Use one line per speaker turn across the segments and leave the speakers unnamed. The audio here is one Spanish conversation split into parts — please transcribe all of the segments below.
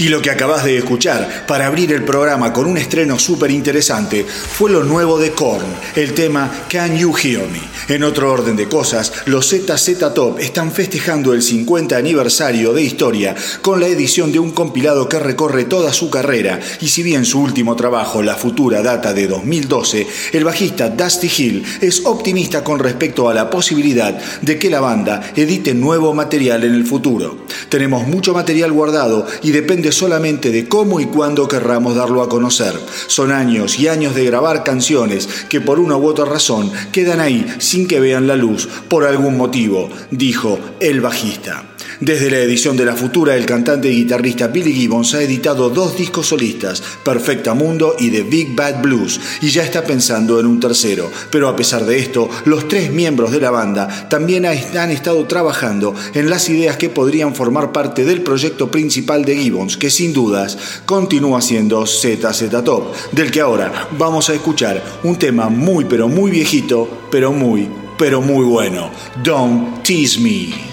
Y lo que acabas de escuchar para abrir el programa con un estreno súper interesante fue lo nuevo de Korn, el tema Can You Hear Me. En otro orden de cosas, los ZZ Top están festejando el 50 aniversario de historia con la edición de un compilado que recorre toda su carrera y si bien su último trabajo, La Futura, data de 2012, el bajista Dusty Hill es optimista con respecto a la posibilidad de que la banda edite nuevo material en el futuro. Tenemos mucho material guardado y depende solamente de cómo y cuándo querramos darlo a conocer. Son años y años de grabar canciones que por una u otra razón quedan ahí sin que vean la luz por algún motivo, dijo el bajista. Desde la edición de La Futura, el cantante y guitarrista Billy Gibbons ha editado dos discos solistas, Perfecta Mundo y The Big Bad Blues, y ya está pensando en un tercero. Pero a pesar de esto, los tres miembros de la banda también han estado trabajando en las ideas que podrían formar parte del proyecto principal de Gibbons, que sin dudas continúa siendo ZZ Top, del que ahora vamos a escuchar un tema muy pero muy viejito, pero muy pero muy bueno. Don't Tease Me.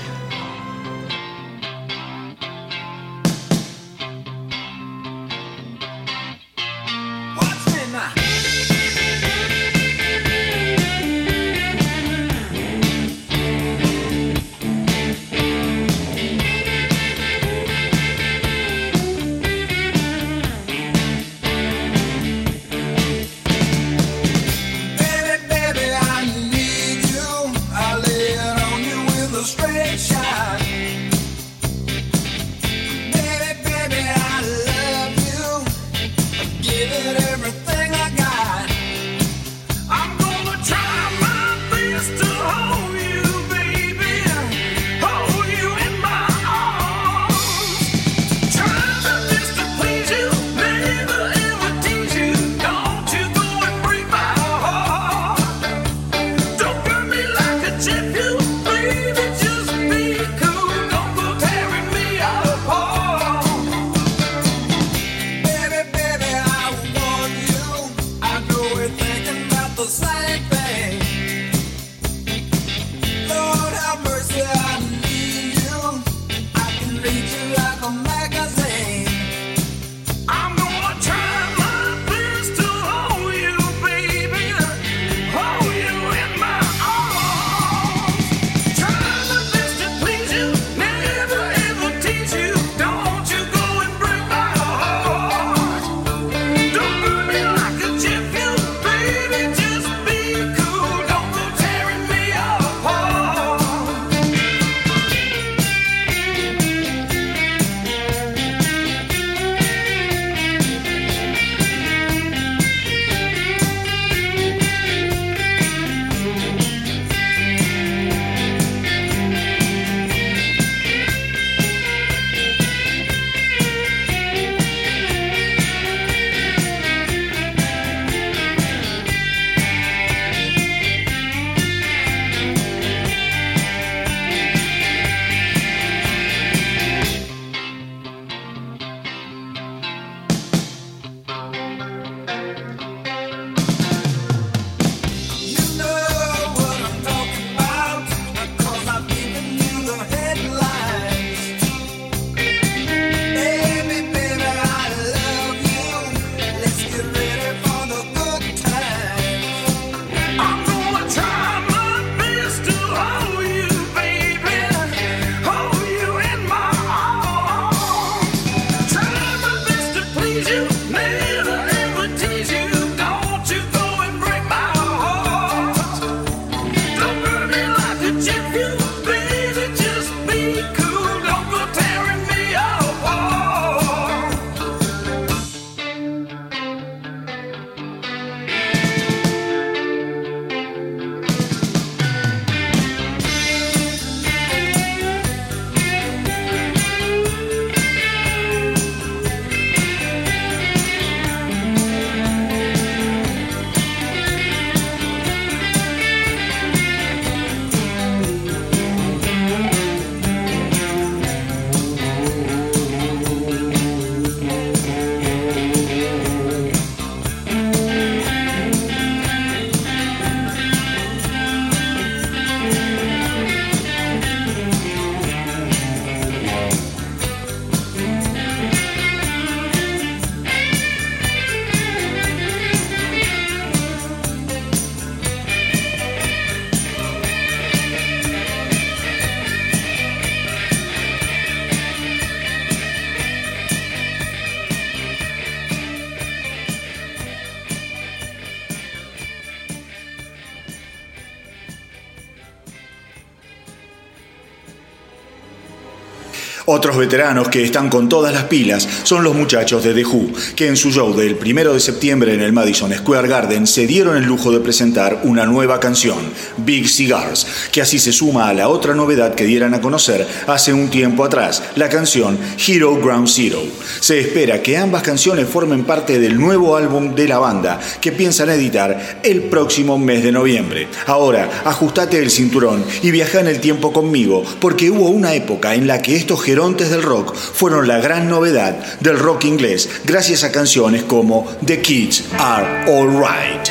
Otros veteranos que están con todas las pilas son los muchachos de The Who, que en su show del 1 de septiembre en el Madison Square Garden se dieron el lujo de presentar una nueva canción, Big Cigars, que así se suma a la otra novedad que dieran a conocer hace un tiempo atrás, la canción Hero Ground Zero. Se espera que ambas canciones formen parte del nuevo álbum de la banda que piensan editar el próximo mes de noviembre. Ahora, ajustate el cinturón y viaja en el tiempo conmigo, porque hubo una época en la que estos gerontes del rock fueron la gran novedad del rock inglés gracias a canciones como The Kids Are Alright.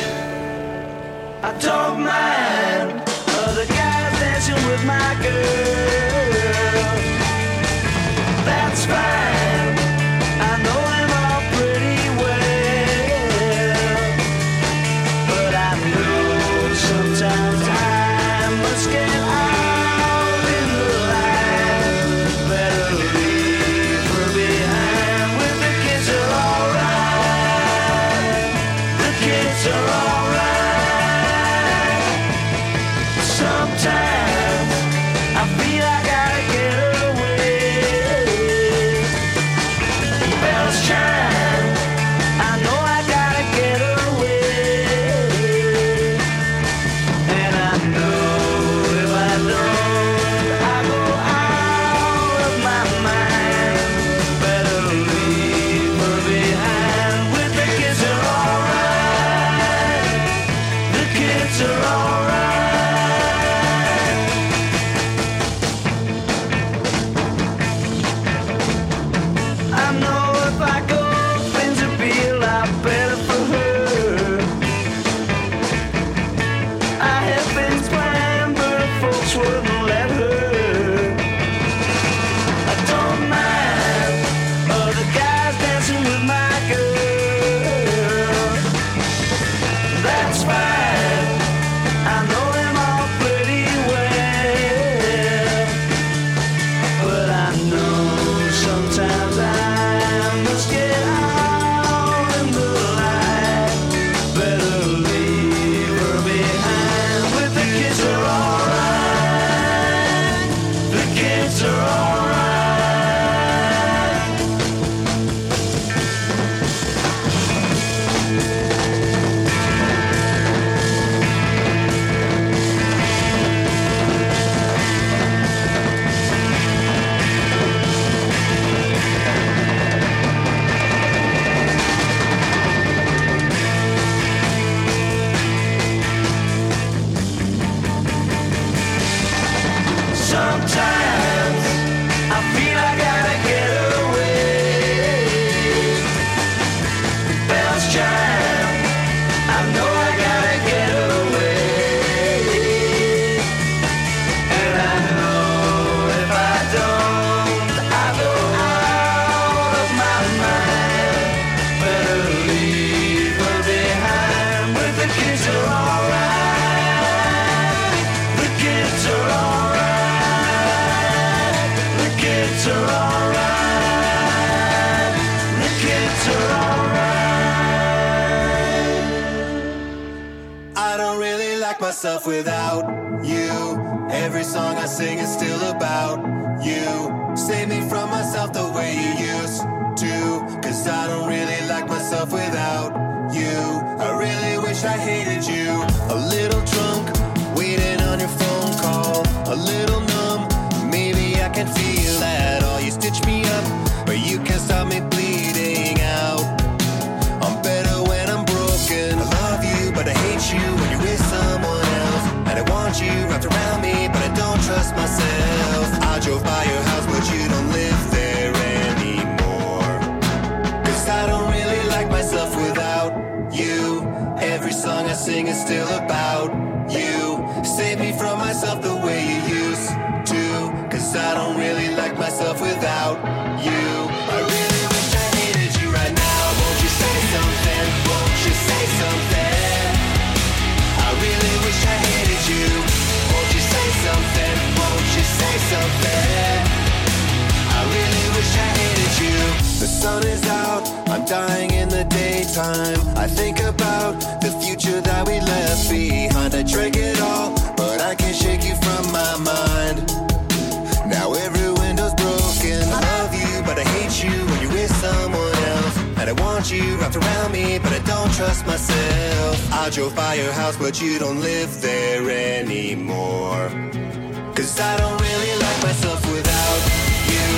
Cause I don't really like myself without you.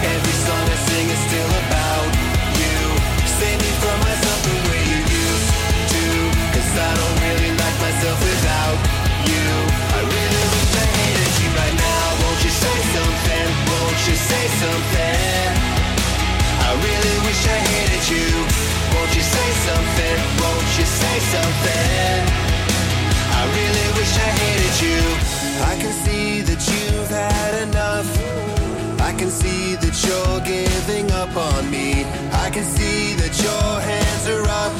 Every song I sing is still about you. Save me from myself the way you used to. Cause I don't really like myself without you. I really wish I hated you right now. Won't you say something? Won't you say something? I really wish I hated you. Won't you say something? Won't you say something? I really wish I hated you. You're giving up on me. I can see that your hands are up.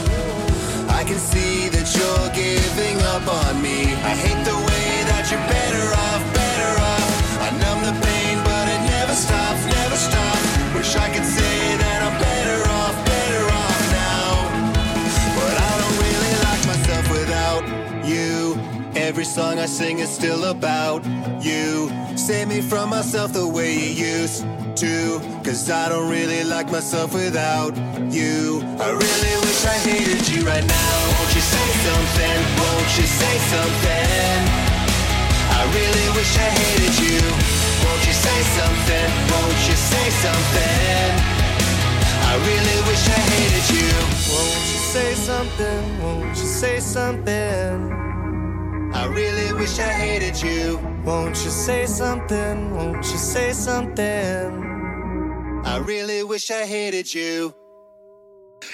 I can see that you're giving up on me. I hate the way that you're better off, better off. I numb the pain, but it never stops, never stops. Wish I could say that I'm better off, better off now. But I don't really like myself without you. Every song I sing is still about you. Save me from myself the way you used to. Cause I don't really like myself without you. I really wish I hated you right now. Won't you say something? Won't you say something? I really wish I hated you. Won't you say something? Won't you say something? I really wish I hated you. Won't you say something? Won't you say something? I really wish I hated you. Won't you say something? Won't you say something? I really wish I hated you.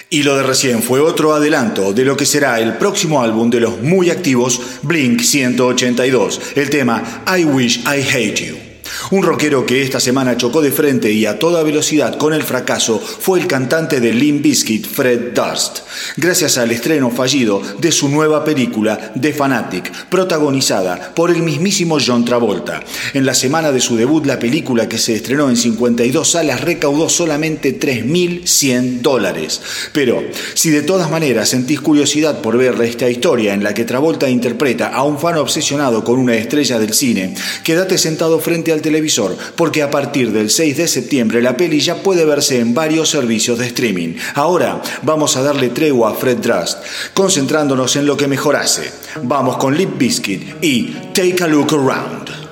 Y lo de recién fue otro adelanto de lo que será el próximo álbum de los muy activos Blink 182, el tema I Wish I Hate You. Un rockero que esta semana chocó de frente y a toda velocidad con el fracaso fue el cantante de Limp Bizkit, Fred Durst, gracias al estreno fallido de su nueva película The Fanatic, protagonizada por el mismísimo John Travolta. En la semana de su debut, la película que se estrenó en 52 salas recaudó solamente 3.100 dólares. Pero, si de todas maneras sentís curiosidad por ver esta historia en la que Travolta interpreta a un fan obsesionado con una estrella del cine, quédate sentado frente al televisor, porque a partir del 6 de septiembre la peli ya puede verse en varios servicios de streaming. Ahora vamos a darle tregua a Fred Durst, concentrándonos en lo que mejor hace. Vamos con Lip Biscuit y Take a Look Around.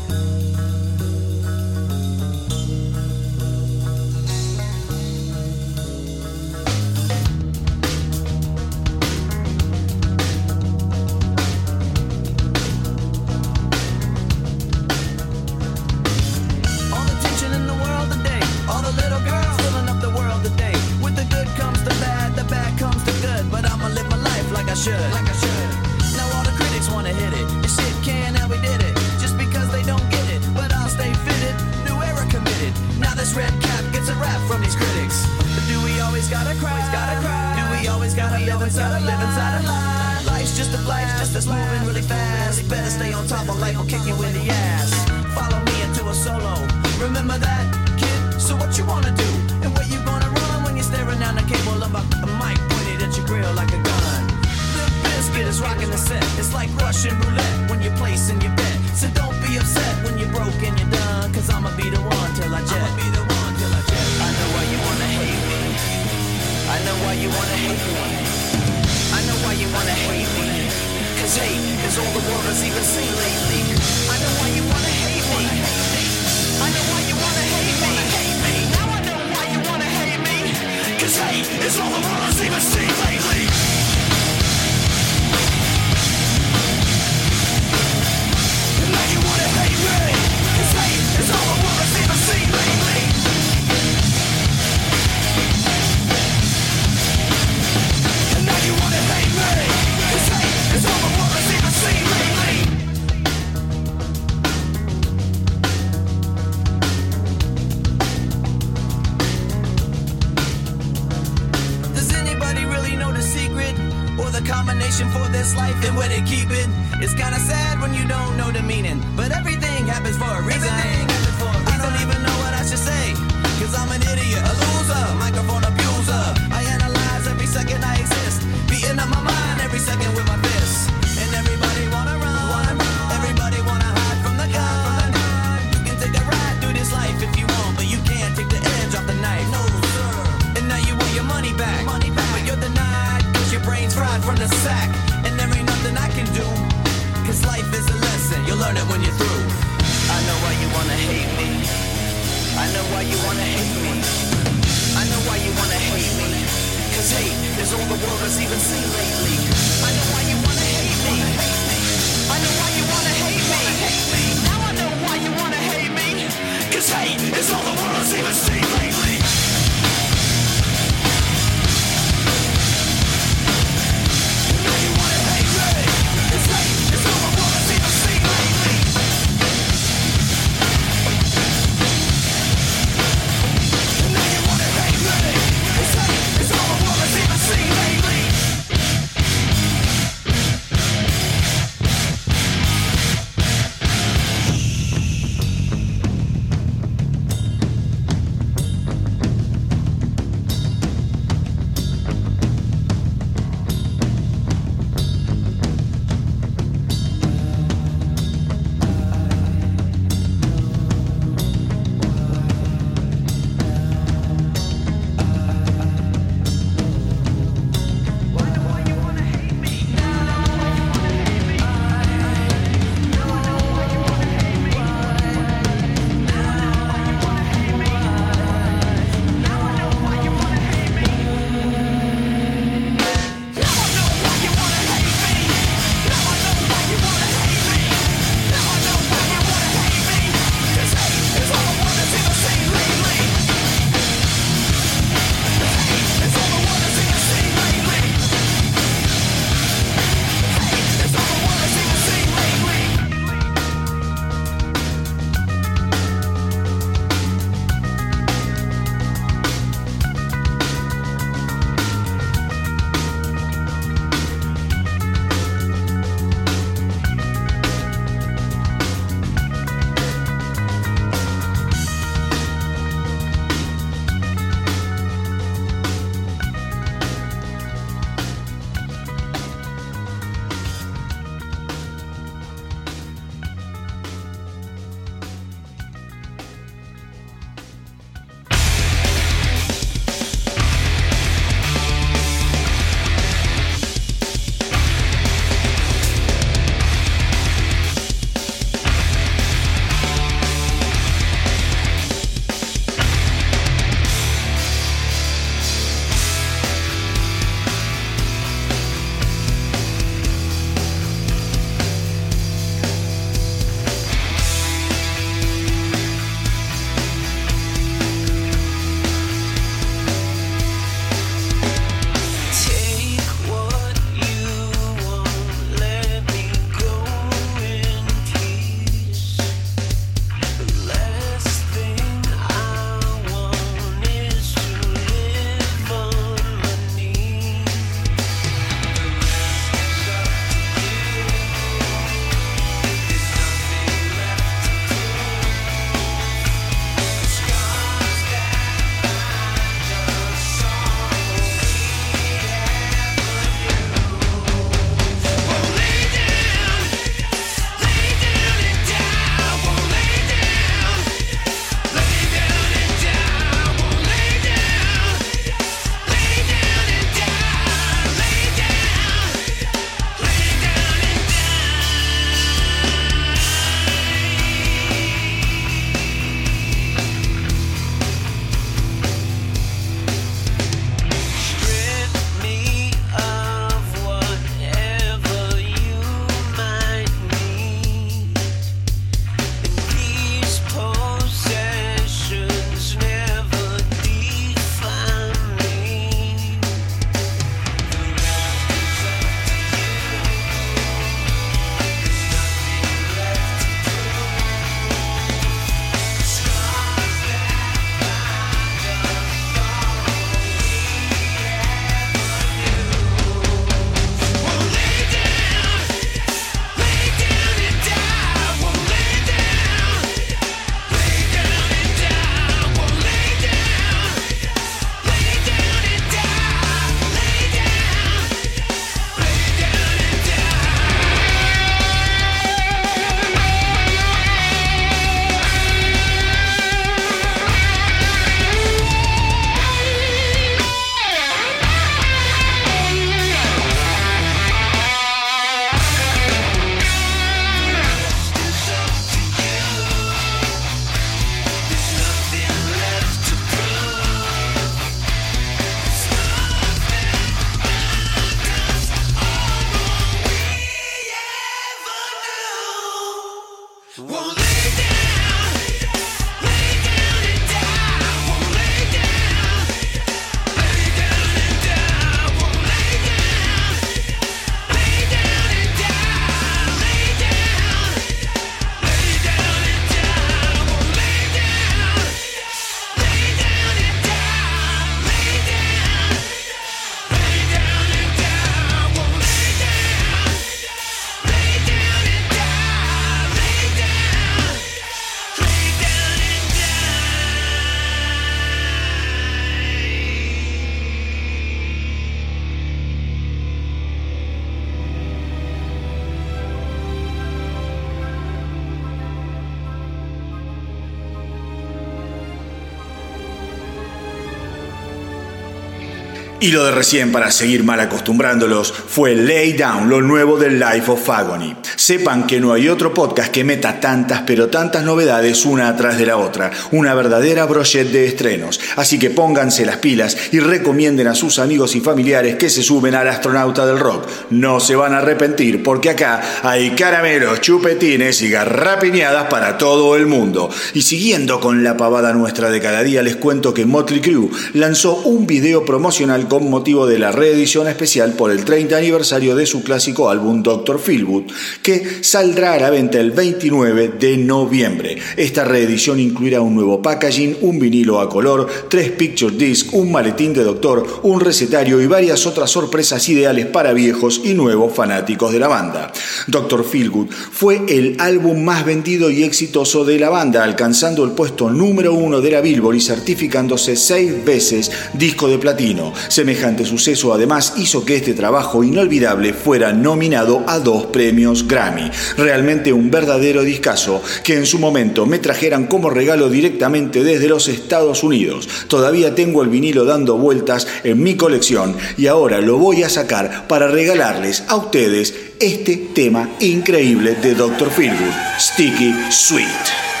Y lo de recién, para seguir mal acostumbrándolos, fue Lay Down, lo nuevo del Life of Agony. Sepan que no hay otro podcast que meta tantas, pero tantas novedades una atrás de la otra. Una verdadera brochette de estrenos. Así que pónganse las pilas y recomienden a sus amigos y familiares que se suben al astronauta del rock. No se van a arrepentir porque acá hay caramelos, chupetines y garrapiñadas para todo el mundo. Y siguiendo con la pavada nuestra de cada día, les cuento que Motley Crue lanzó un video promocional con motivo de la reedición especial por el 30 aniversario de su clásico álbum Dr. Feelgood, que saldrá a la venta el 29 de noviembre. Esta reedición incluirá un nuevo packaging, un vinilo a color, tres picture disc, un maletín de doctor, un recetario y varias otras sorpresas ideales para viejos y nuevos fanáticos de la banda. Dr. Feelgood fue el álbum más vendido y exitoso de la banda, alcanzando el puesto número uno de la Billboard y certificándose seis veces disco de platino. Semejante suceso además hizo que este trabajo inolvidable fuera nominado a dos premios Grammy. Realmente un verdadero discazo que en su momento me trajeran como regalo directamente desde los Estados Unidos. Todavía tengo el vinilo dando vueltas en mi colección y ahora lo voy a sacar para regalarles a ustedes este tema increíble de Dr. Feelgood, Sticky Sweet.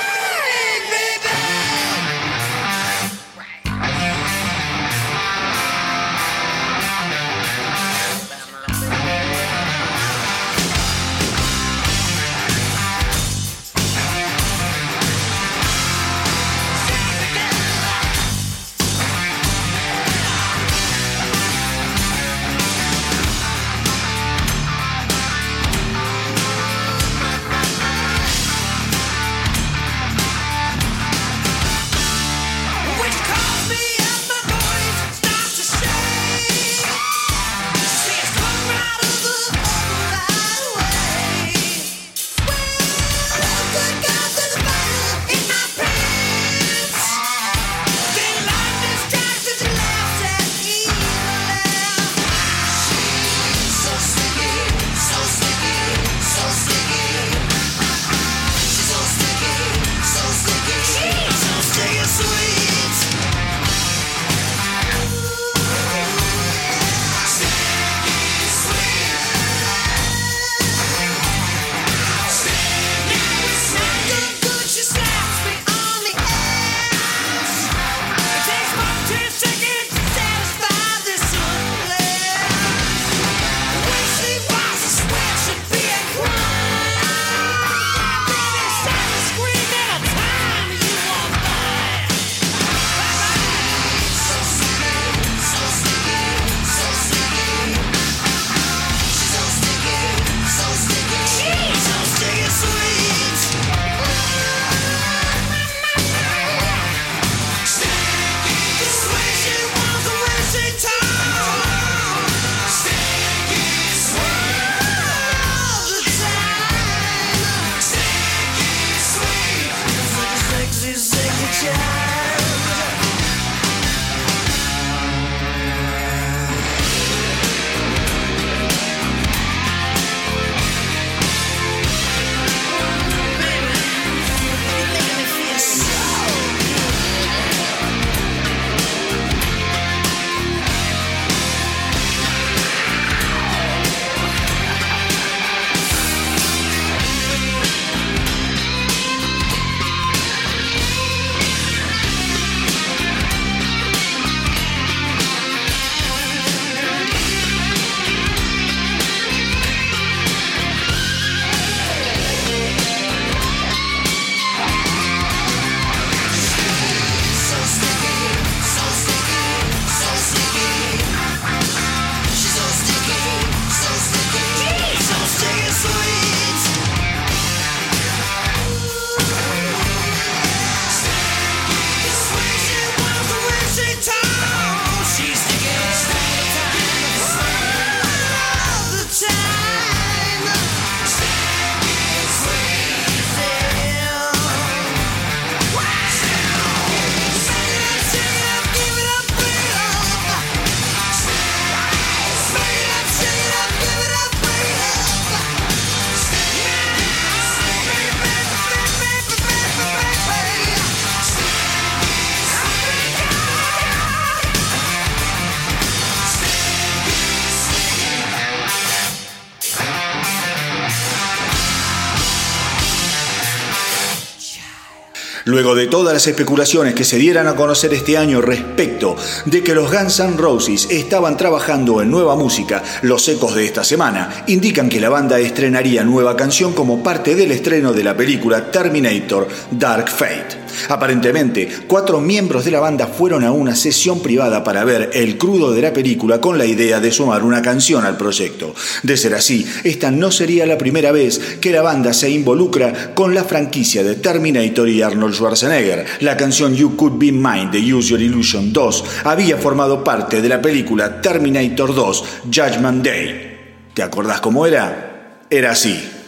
Luego de todas las especulaciones que se dieran a conocer este año respecto de que los Guns N' Roses estaban trabajando en nueva música, los ecos de esta semana indican que la banda estrenaría nueva canción como parte del estreno de la película Terminator Dark Fate. Aparentemente, cuatro miembros de la banda fueron a una sesión privada para ver el crudo de la película con la idea de sumar una canción al proyecto. De ser así, esta no sería la primera vez que la banda se involucra con la franquicia de Terminator y Arnold Schwarzenegger. La canción You Could Be Mine de Use Your Illusion 2 había formado parte de la película Terminator 2 Judgment Day. ¿Te acordás cómo era? Era así.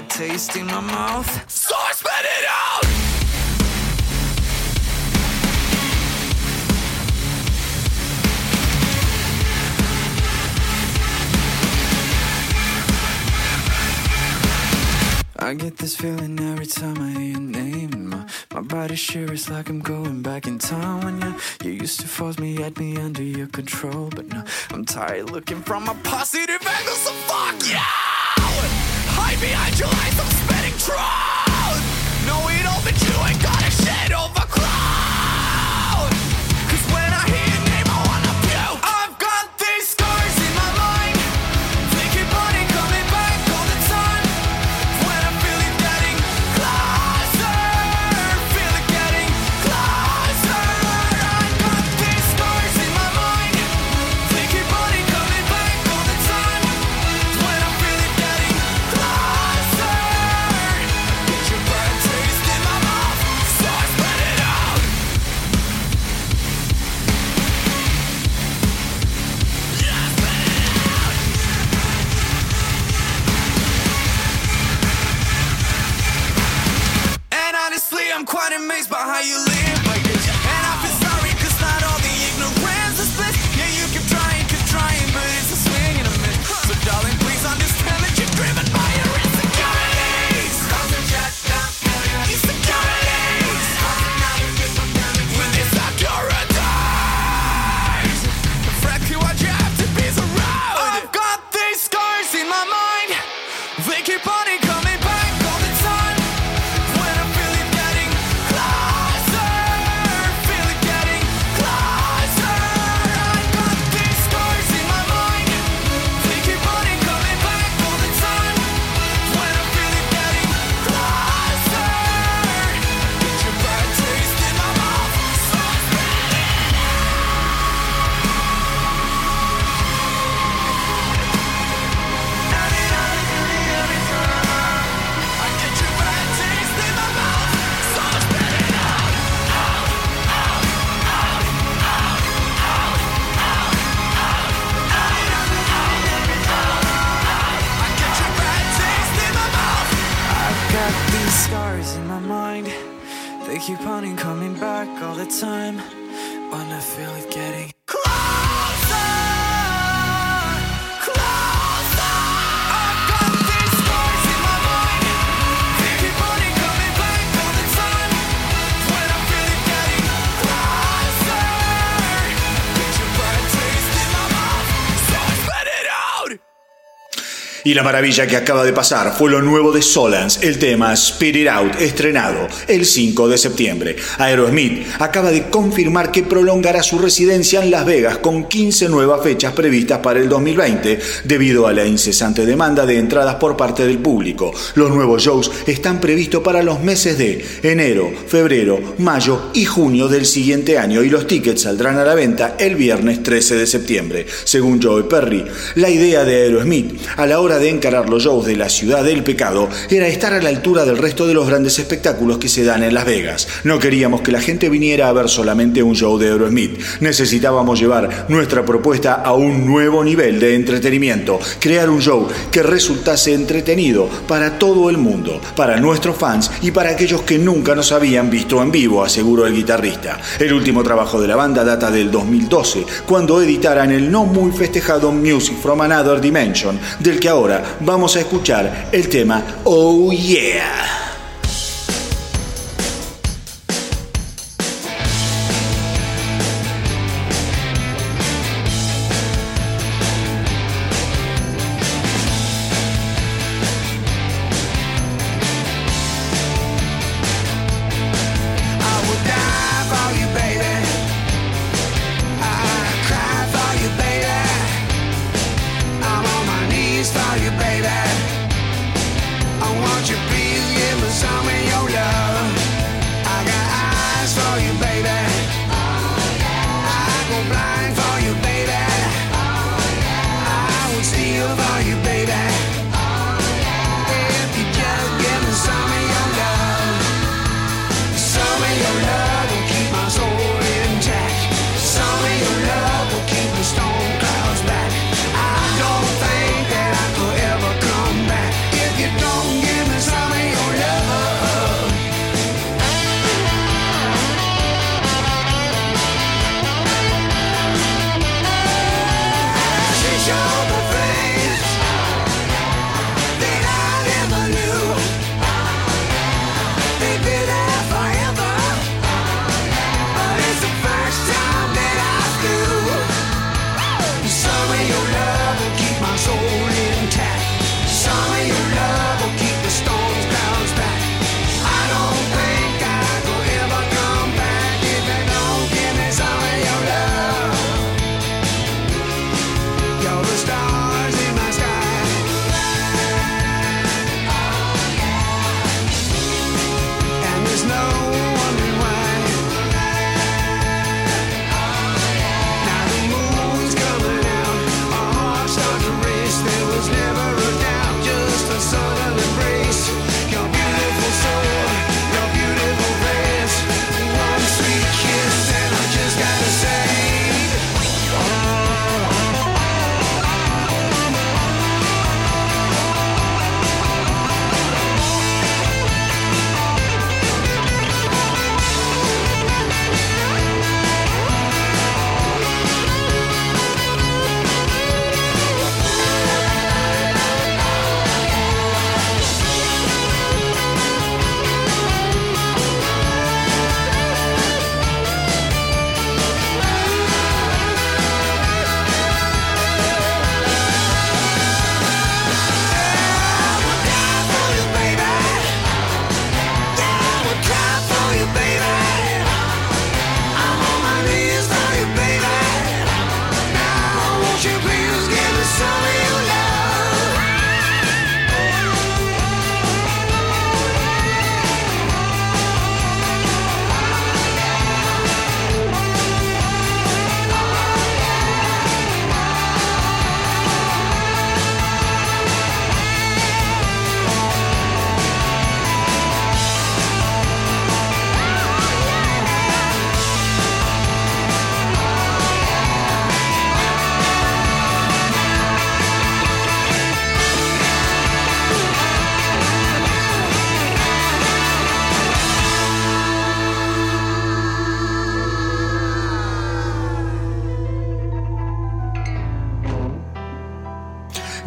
Bad taste in my mouth. So I spit it out! I get this feeling every time I hear your name. My, my body shivers like I'm going back in time when you, you used to force me at me under your control. But now I'm tired looking from a positive angle, so fuck you! Behind your eyes, I'm spitting truth! No, we don't, but you ain't got a shit over
Y la maravilla que acaba de pasar fue lo nuevo de Solans, el tema Spirit Out, estrenado el 5 de septiembre. Aerosmith acaba de confirmar que prolongará su residencia en Las Vegas con 15 nuevas fechas previstas para el 2020 debido a la incesante demanda de entradas por parte del público. Los nuevos shows están previstos para los meses de enero, febrero, mayo y junio del siguiente año y los tickets saldrán a la venta el viernes 13 de septiembre. Según Joe Perry, la idea de Aerosmith a la hora de encarar los shows de la ciudad del pecado era estar a la altura del resto de los grandes espectáculos que se dan en Las Vegas. No queríamos que la gente viniera a ver solamente un show de Aerosmith. Necesitábamos llevar nuestra propuesta a un nuevo nivel de entretenimiento, crear un show que resultase entretenido para todo el mundo, para nuestros fans y para aquellos que nunca nos habían visto en vivo, aseguró el guitarrista. El último trabajo de la banda data del 2012, cuando editaran el no muy festejado Music from Another Dimension, del que ahora vamos a escuchar el tema Oh Yeah.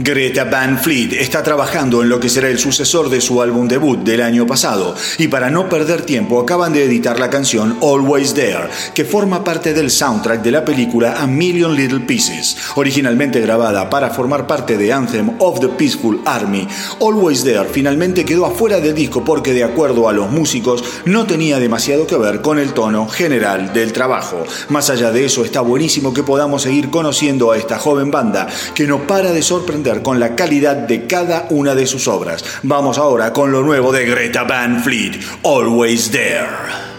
Greta Van Fleet está trabajando en lo que será el sucesor de su álbum debut del año pasado y para no perder tiempo acaban de editar la canción Always There, que forma parte del soundtrack de la película A Million Little Pieces, originalmente grabada para formar parte de Anthem of the Peaceful Army. Always There finalmente quedó afuera del disco porque de acuerdo a los músicos no tenía demasiado que ver con el tono general del trabajo. Más allá de eso está buenísimo que podamos seguir conociendo a esta joven banda que no para de sorprender con la calidad de cada una de sus obras. Vamos ahora con lo nuevo de Greta Van Fleet, Always There.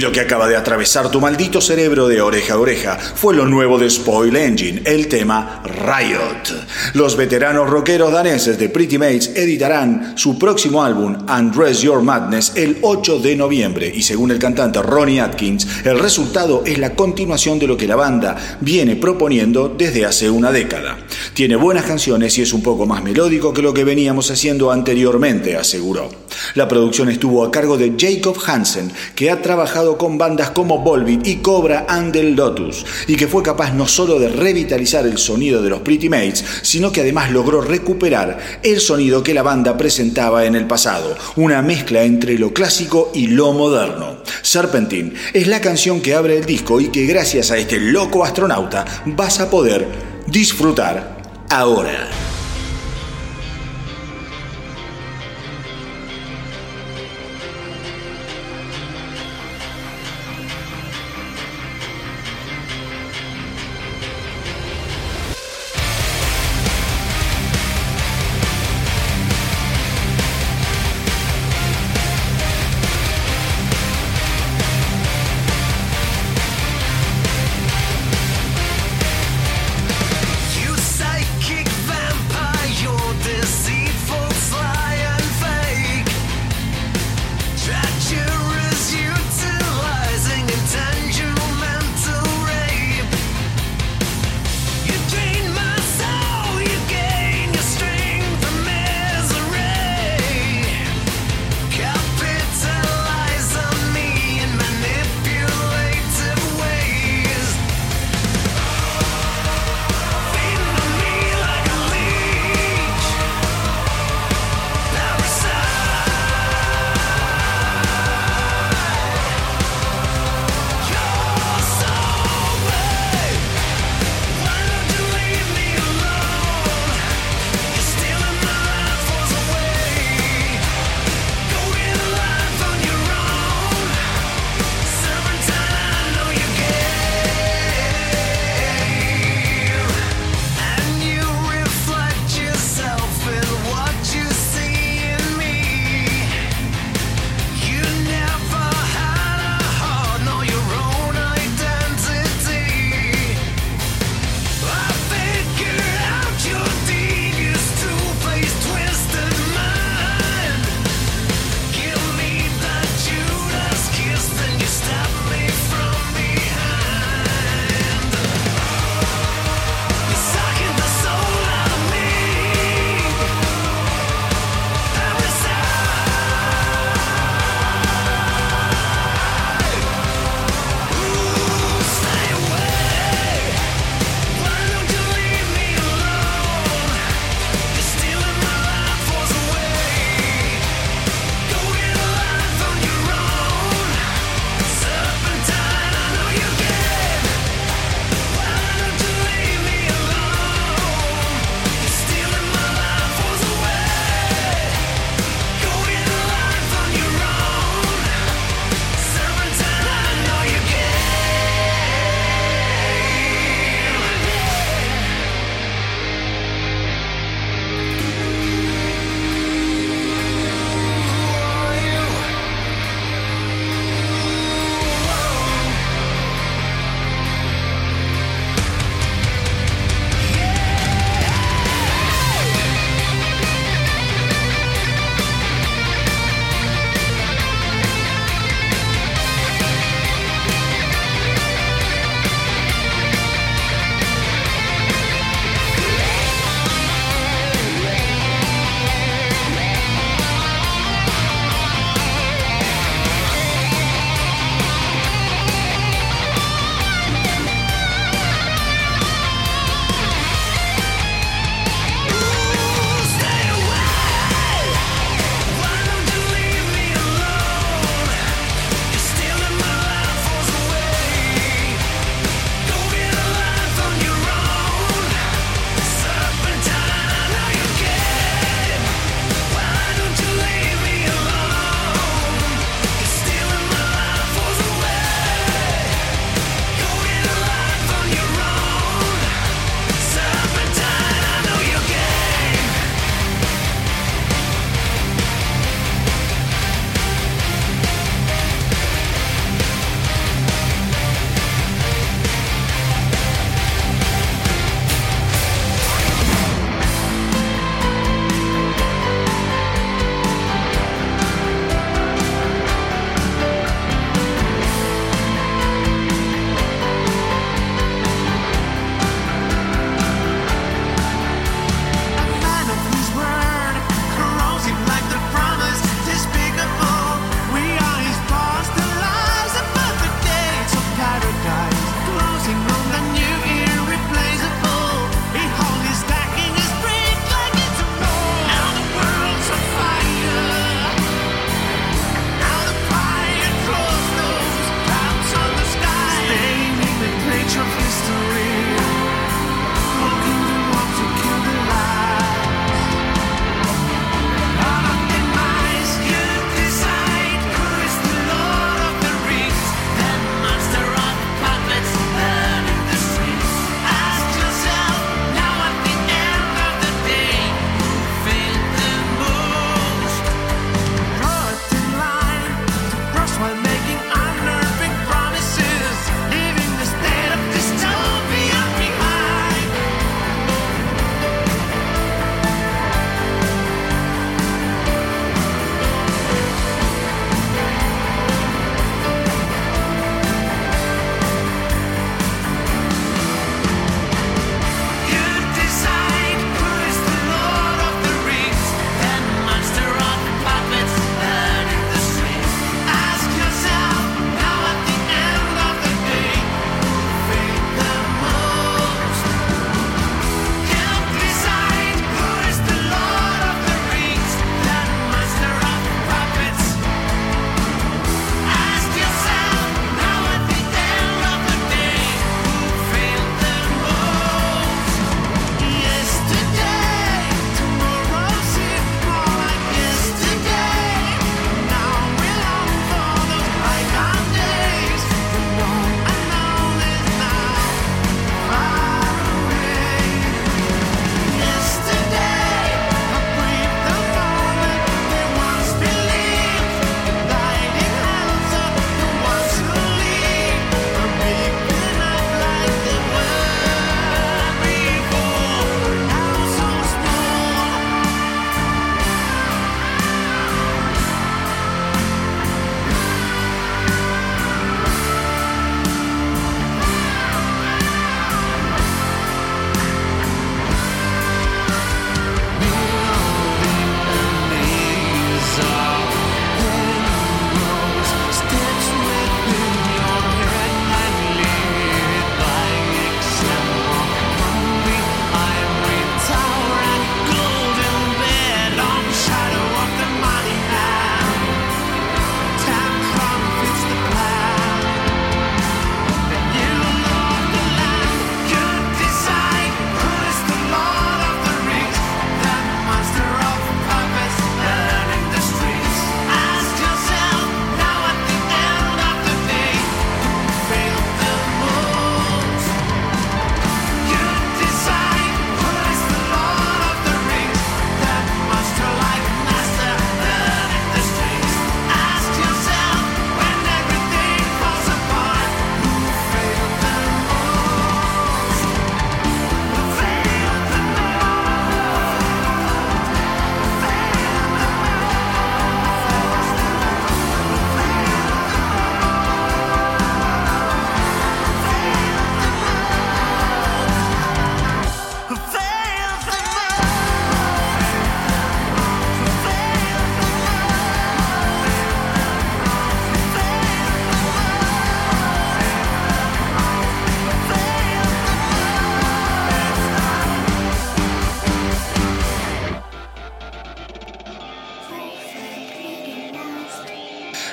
Lo que acaba de atravesar tu maldito cerebro de oreja a oreja fue lo nuevo de Spoil Engine, el tema Riot. Los veteranos rockeros daneses de Pretty Mates editarán su próximo álbum, Undress Your Madness, el 8 de noviembre. Y según el cantante Ronnie Atkins, el resultado es la continuación de lo que la banda viene proponiendo desde hace una década. Tiene buenas canciones y es un poco más melódico que lo que veníamos haciendo anteriormente, aseguró. La producción estuvo a cargo de Jacob Hansen, que ha trabajado con bandas como Volbeat y Cobra and the Lotus, y que fue capaz no solo de revitalizar el sonido de los Pretty Mates, sino que además logró recuperar el sonido que la banda presentaba en el pasado, una mezcla entre lo clásico y lo moderno. Serpentine es la canción que abre el disco y que gracias a este loco astronauta vas a poder disfrutar ahora.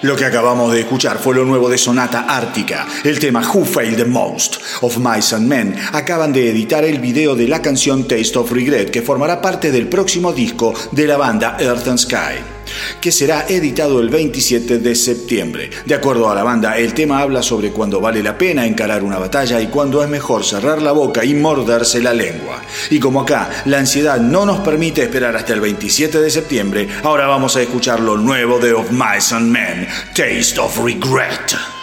Lo que acabamos de escuchar fue lo nuevo de Sonata Ártica, el tema Who Failed the Most of Mice and Men. Acaban de editar el video de la canción Taste of Regret, que formará parte del próximo disco de la banda Earth and Sky que será editado el 27 de septiembre. De acuerdo a la banda, el tema habla sobre cuando vale la pena encarar una batalla y cuando es mejor cerrar la boca y morderse la lengua. Y como acá la ansiedad no nos permite esperar hasta el 27 de septiembre, ahora vamos a escuchar lo nuevo de Of Mice and Men, Taste of Regret.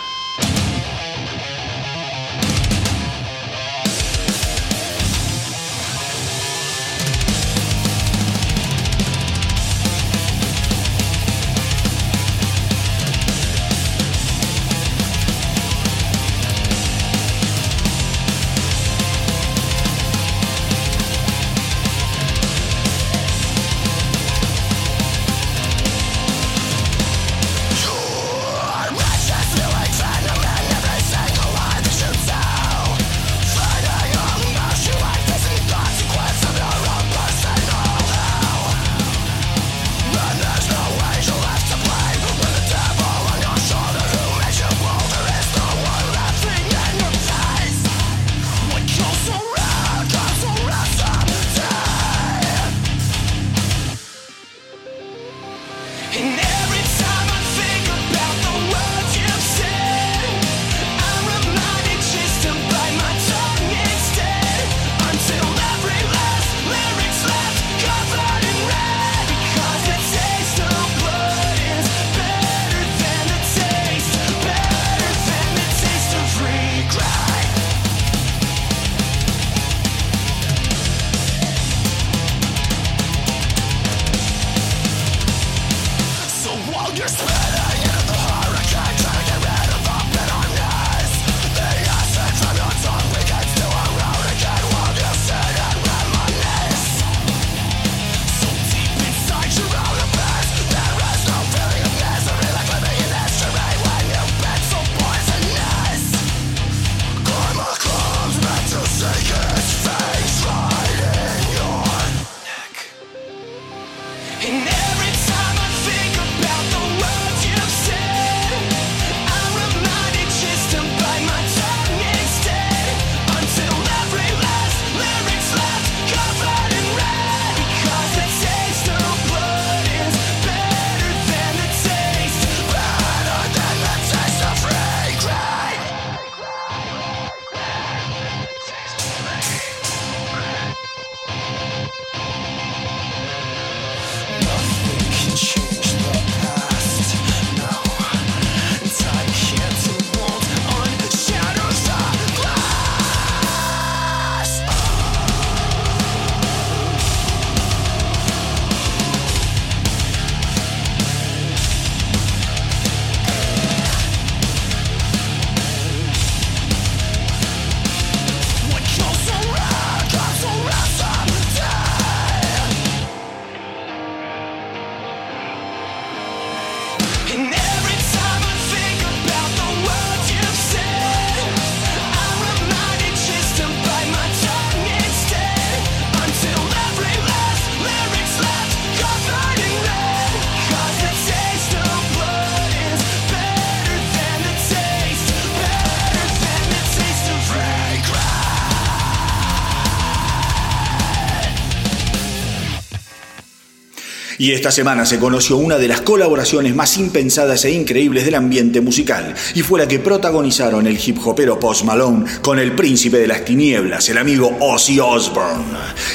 Y esta semana se conoció una de las colaboraciones más impensadas e increíbles del ambiente musical, y fue la que protagonizaron el hip hopero Post Malone con el príncipe de las tinieblas, el amigo Ozzy Osbourne.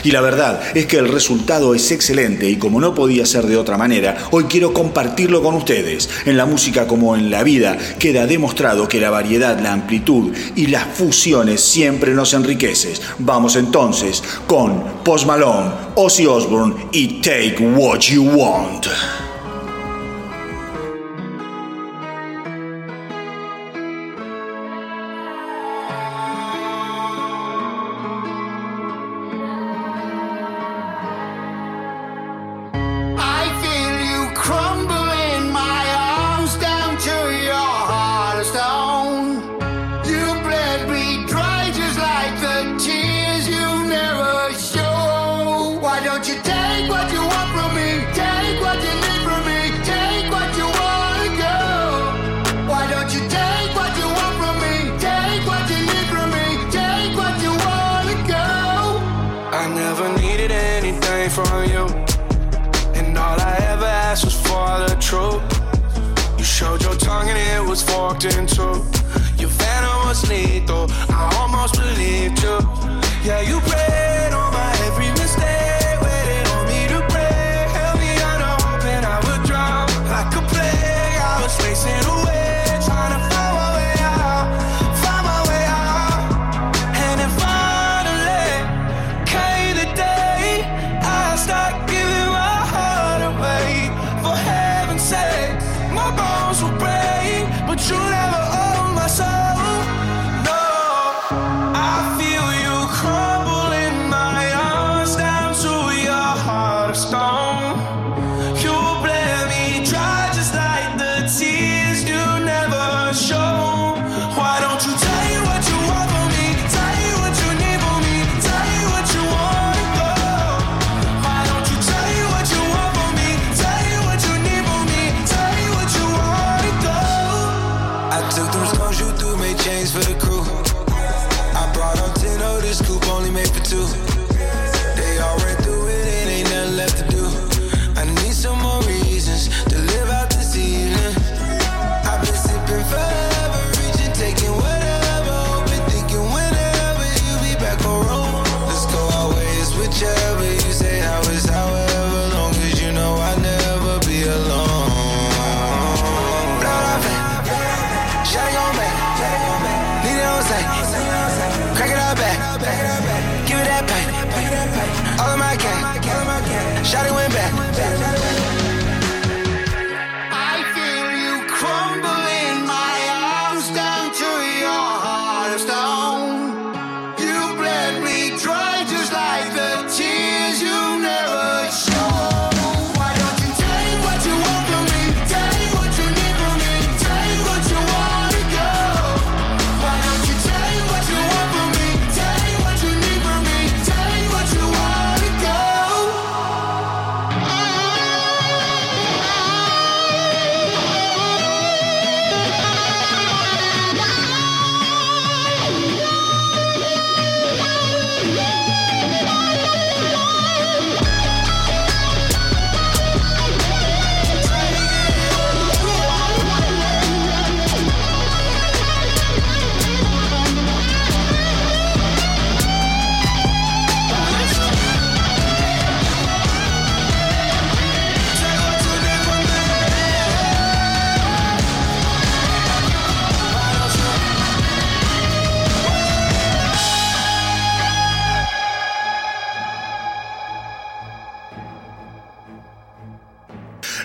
Y la verdad es que el resultado es excelente y como no podía ser de otra manera, hoy quiero compartirlo con ustedes. En la música como en la vida queda demostrado que la variedad, la amplitud y las fusiones siempre nos enriquecen. Vamos entonces con Post Malone, Ozzy Osbourne y Take What You you want.
Stone.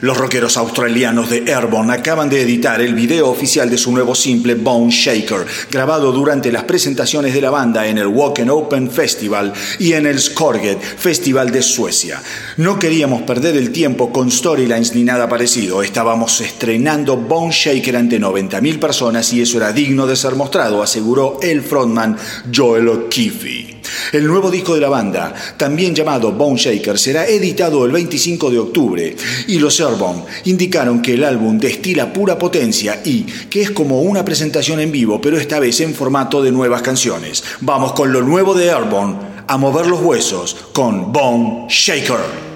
Los rockeros australianos de Airborne acaban de editar el video oficial de su nuevo simple Bone Shaker, grabado durante las presentaciones de la banda en el Walken Open Festival y en el Skorget Festival de Suecia. No queríamos perder el tiempo con storylines ni nada parecido. Estábamos estrenando Bone Shaker ante 90.000 personas y eso era digno de ser mostrado, aseguró el frontman Joel O'Keefe. El nuevo disco de la banda, también llamado Bone Shaker, será editado el 25 de octubre y los Serbon indicaron que el álbum destila pura potencia y que es como una presentación en vivo, pero esta vez en formato de nuevas canciones. Vamos con lo nuevo de Airborne, a mover los huesos con Bone Shaker.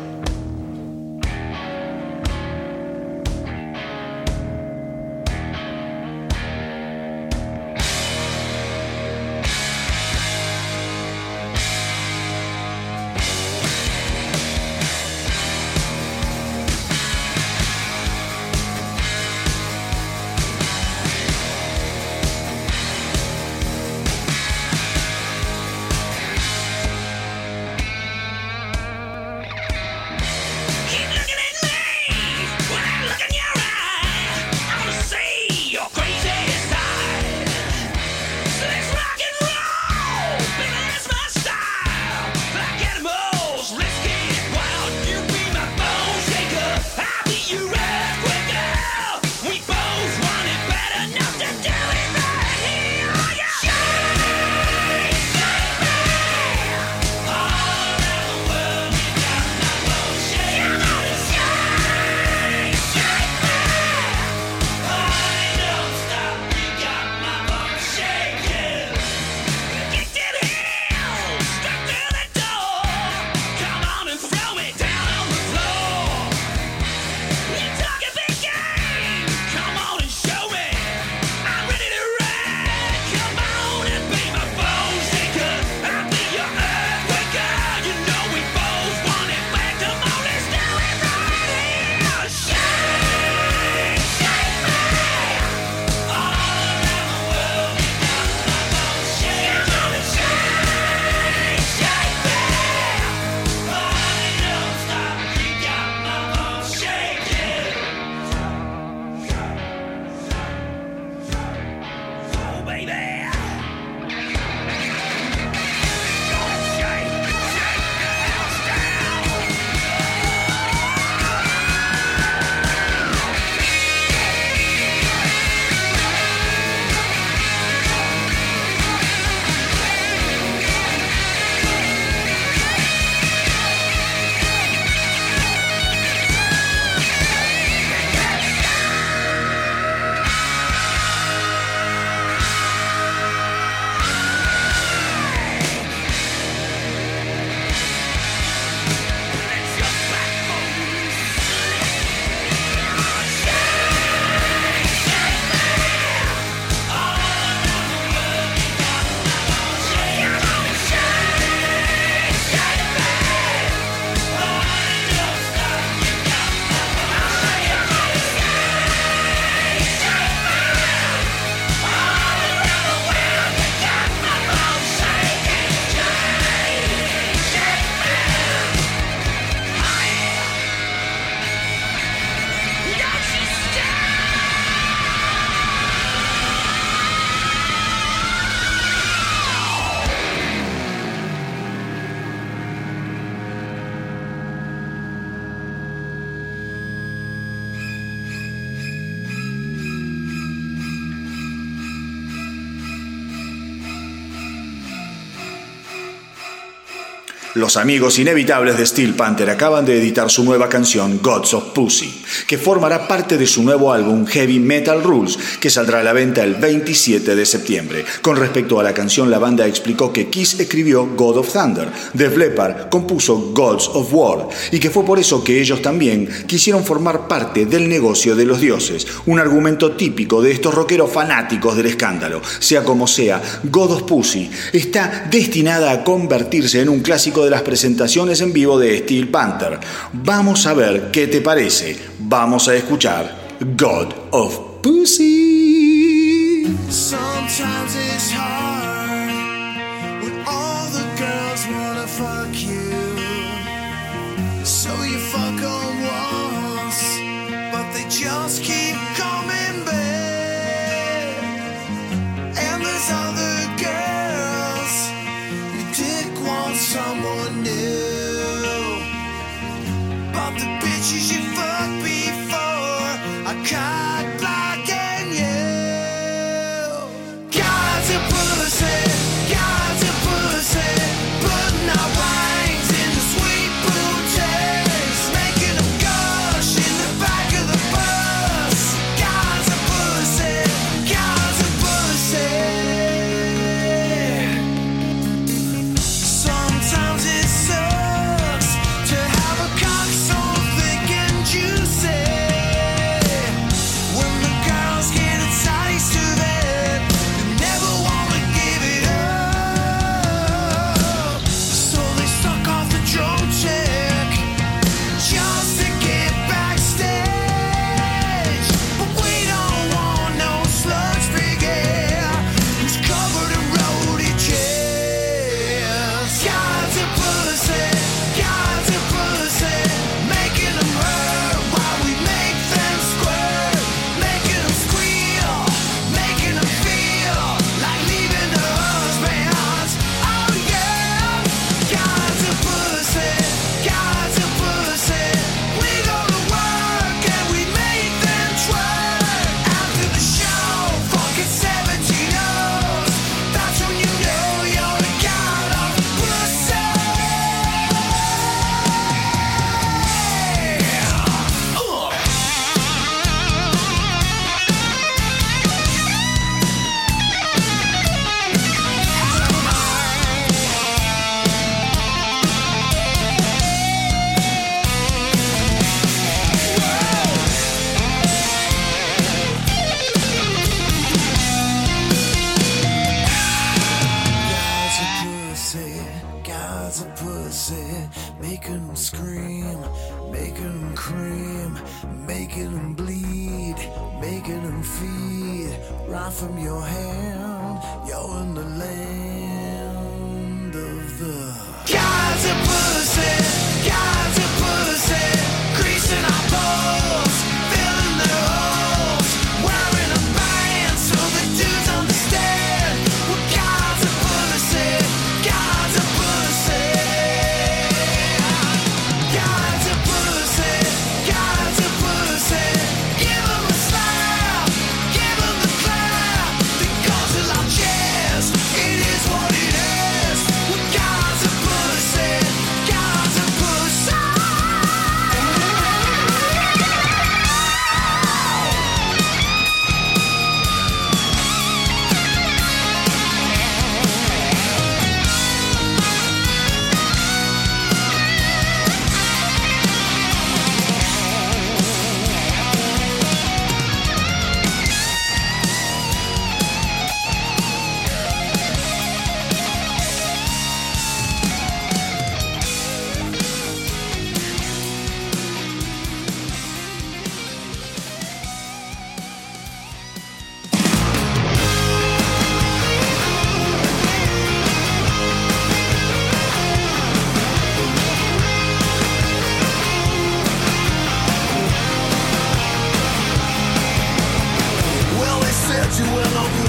Los amigos inevitables de Steel Panther acaban de editar su nueva canción Gods of Pussy, que formará parte de su nuevo álbum Heavy Metal Rules, que saldrá a la venta el 27 de septiembre. Con respecto a la canción, la banda explicó que Kiss escribió God of Thunder, Def Leppard compuso Gods of War, y que fue por eso que ellos también quisieron formar parte del negocio de los dioses, un argumento típico de estos rockeros fanáticos del escándalo. Sea como sea, God of Pussy está destinada a convertirse en un clásico de las presentaciones en vivo de Steel Panther. Vamos a ver qué te parece. Vamos a escuchar God of Pussy.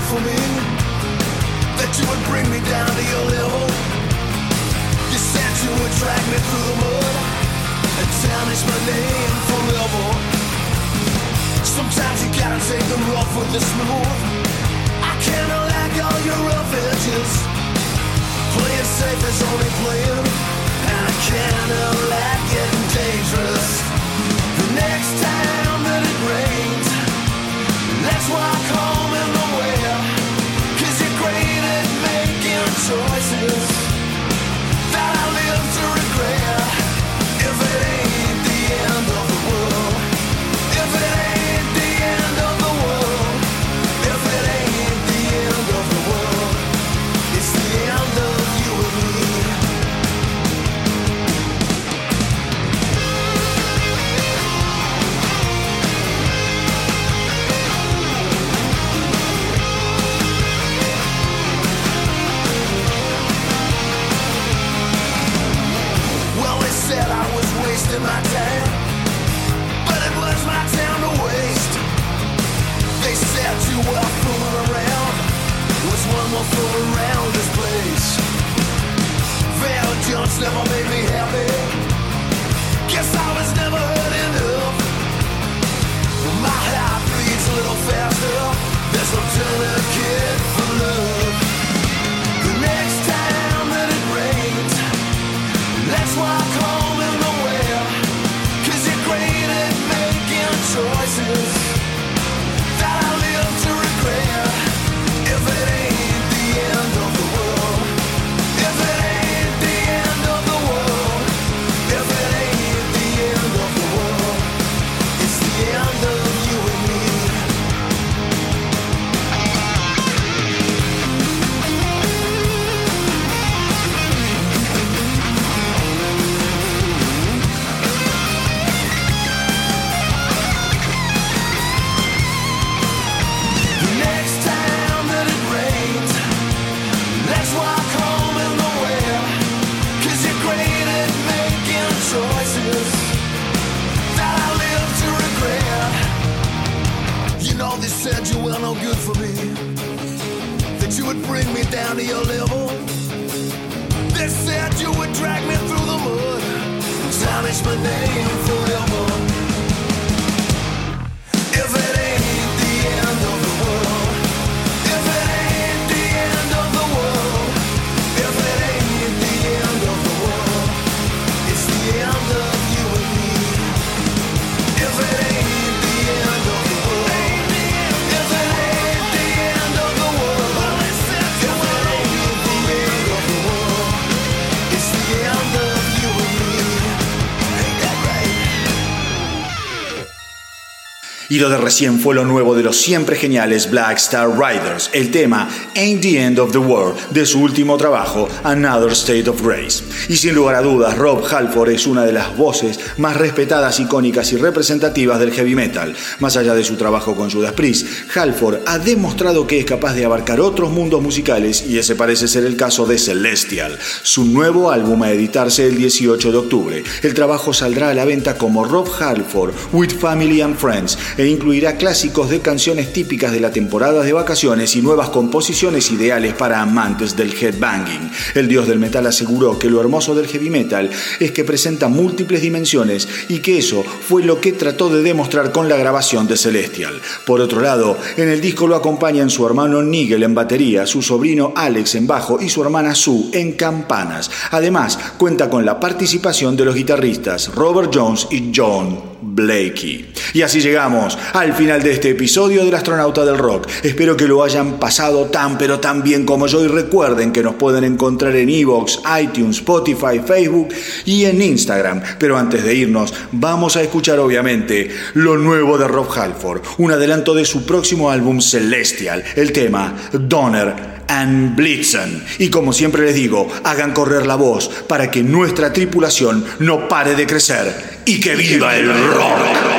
For me. That you would bring me down to your level. You said you would drag me through the mud and tarnish my name forever. Sometimes you gotta take the rough with the smooth. I kinda like all your rough edges. Playing safe is only playing.
my Cadillac getting dangerous. The next time that it rains, that I live to regret. If it ain't the end of the world, Van never made me happy. Guess I was never hurt enough. My heart beats a little faster. There's no tourniquet for me down to your level. They said you would drag me through the mud, tarnish my name
Y lo de recién fue lo nuevo de los siempre geniales Black Star Riders, el tema Ain't the End of the World de su último trabajo, Another State of Grace. Y sin lugar a dudas, Rob Halford es una de las voces más respetadas, icónicas y representativas del heavy metal. Más allá de su trabajo con Judas Priest, Halford ha demostrado que es capaz de abarcar otros mundos musicales y ese parece ser el caso de Celestial, su nuevo álbum a editarse el 18 de octubre. El trabajo saldrá a la venta como Rob Halford with Family and Friends e incluirá clásicos de canciones típicas de la temporada de vacaciones y nuevas composiciones ideales para amantes del headbanging. El dios del metal aseguró que lo hermoso del heavy metal es que presenta múltiples dimensiones y que eso fue lo que trató de demostrar con la grabación de Celestial. Por otro lado, en el disco lo acompañan su hermano Nigel en batería, su sobrino Alex en bajo y su hermana Sue en campanas. Además, cuenta con la participación de los guitarristas Robert Jones y John Blakey. Y así llegamos al final de este episodio del Astronauta del Rock. Espero que lo hayan pasado tan pero tan bien como yo y recuerden que nos pueden encontrar en Evox, iTunes, Spotify, Facebook y en Instagram. Pero antes de irnos, vamos a escuchar obviamente lo nuevo de Rob Halford, un adelanto de su próximo álbum Celestial, el tema Donner and Blitzen. Y como siempre les digo, hagan correr la voz para que nuestra tripulación no pare de crecer y que viva el rock.